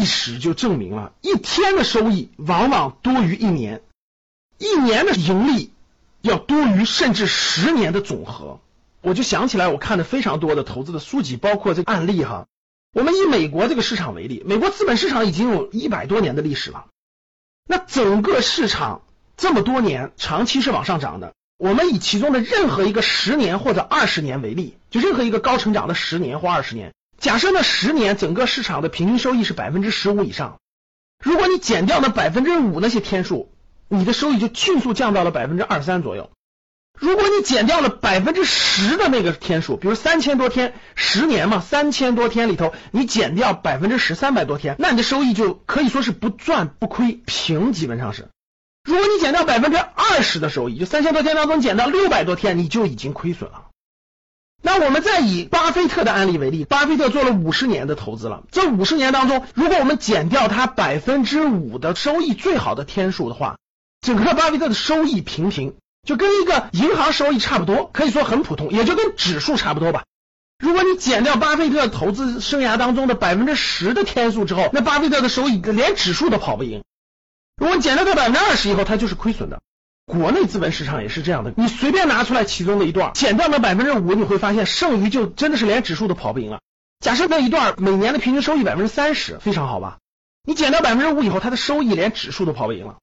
历史就证明了，一天的收益往往多于一年，一年的盈利要多于甚至十年的总和。我就想起来，我看的非常多的投资的书籍，包括这个案例哈。我们以美国这个市场为例，美国资本市场已经有一百多年的历史了，那整个市场这么多年长期是往上涨的。我们以其中的任何一个十年或者二十年为例，就任何一个高成长的十年或二十年。假设那十年整个市场的平均收益是百分之十五以上，如果你减掉那百分之五那些天数，你的收益就迅速降到了百分之二三左右。如果你减掉了百分之十的那个天数，比如三千多天，十年嘛，三千多天里头你减掉百分之十，三百多天，那你的收益就可以说是不赚不亏，平基本上是。如果你减掉百分之二十的收益，就三千多天当中减到六百多天，你就已经亏损了。那我们再以巴菲特的案例为例，巴菲特做了五十年的投资了。这五十年当中，如果我们减掉他百分之五的收益最好的天数的话，整个巴菲特的收益平平，就跟一个银行收益差不多，可以说很普通，也就跟指数差不多吧。如果你减掉巴菲特投资生涯当中的百分之十的天数之后，那巴菲特的收益连指数都跑不赢。如果减掉他百分之二十以后，他就是亏损的。国内资本市场也是这样的，你随便拿出来其中的一段，减掉那百分之五，你会发现剩余就真的是连指数都跑不赢了。假设那一段每年的平均收益百分之三十，非常好吧？你减掉百分之五以后，它的收益连指数都跑不赢了。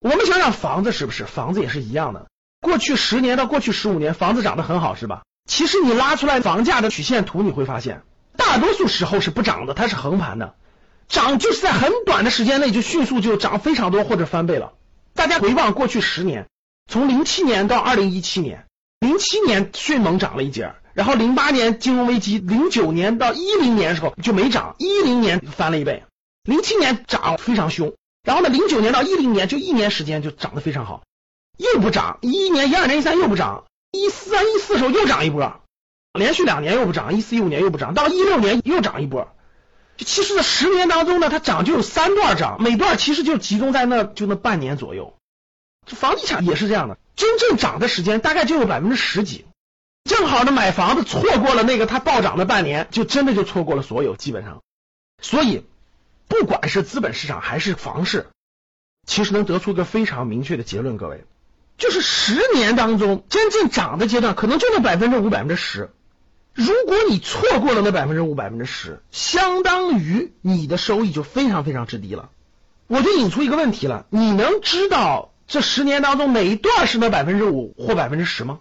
我们想想房子是不是？房子也是一样的。过去十年到过去十五年，房子涨得很好，是吧？其实你拉出来房价的曲线图，你会发现，大多数时候是不涨的，它是横盘的。涨就是在很短的时间内就迅速就涨非常多或者翻倍了。大家回望过去十年，从零七年到二零一七年，零七年迅猛涨了一截，然后零八年金融危机，零九年到一零年的时候就没涨，一零年翻了一倍，零七年涨非常凶，然后呢，零九年到一零年就一年时间就涨得非常好，又不涨，一一年、一二年、一三又不涨，一三一四时候又涨一波，连续两年又不涨，一四一五年又不涨，到一六年又涨一波。其实这十年当中呢，它涨就有三段涨，每段其实就集中在那就那半年左右。这房地产也是这样的，真正涨的时间大概就有百分之十几，正好呢买房子错过了那个它暴涨的半年，就真的就错过了所有基本上。所以不管是资本市场还是房市，其实能得出个非常明确的结论，各位，就是十年当中真正涨的阶段，可能就那百分之五、百分之十。如果你错过了那百分之五、百分之十，相当于你的收益就非常非常之低了。我就引出一个问题了：你能知道这十年当中哪一段是那百分之五或百分之十吗？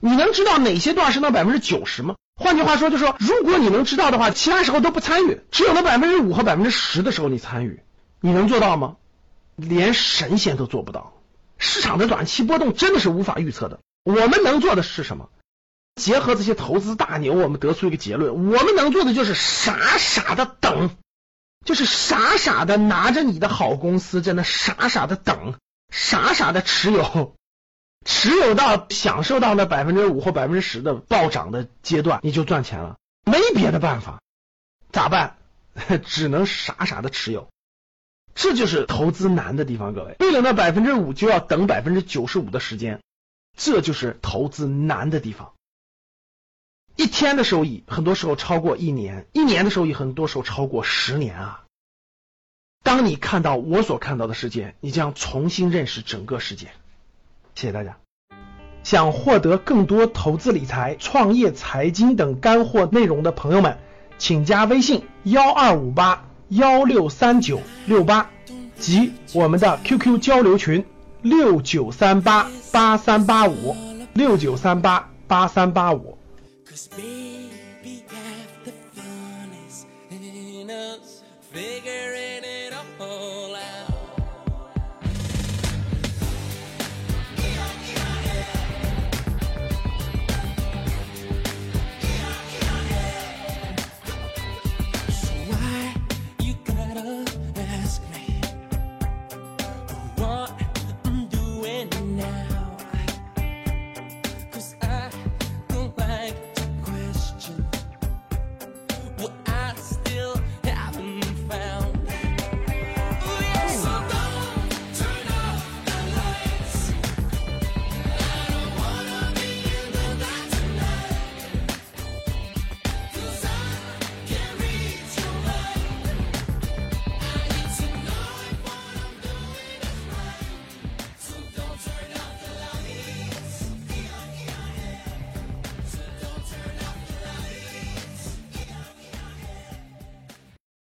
你能知道哪些段是那百分之九十吗？换句话说，就说如果你能知道的话，其他时候都不参与，只有那百分之五和百分之十的时候你参与，你能做到吗？连神仙都做不到。市场的短期波动真的是无法预测的。我们能做的是什么？结合这些投资大牛，我们得出一个结论：我们能做的就是傻傻的等，就是傻傻的拿着你的好公司，在那傻傻的等，傻傻的持有，持有到享受到那百分之五或百分之十的暴涨的阶段，你就赚钱了。没别的办法，咋办？只能傻傻的持有。这就是投资难的地方，各位。为了那百分之五，就要等百分之九十五的时间，这就是投资难的地方。一天的收益，很多时候超过一年；一年的收益，很多时候超过十年啊！当你看到我所看到的世界，你将重新认识整个世界。谢谢大家。想获得更多投资理财、创业、财经等干货内容的朋友们，请加微信幺二五八幺六三九六八及我们的 QQ 交流群六九三八八三八五六九三八八三八五。Cause baby, half the fun is in us. Figuring what I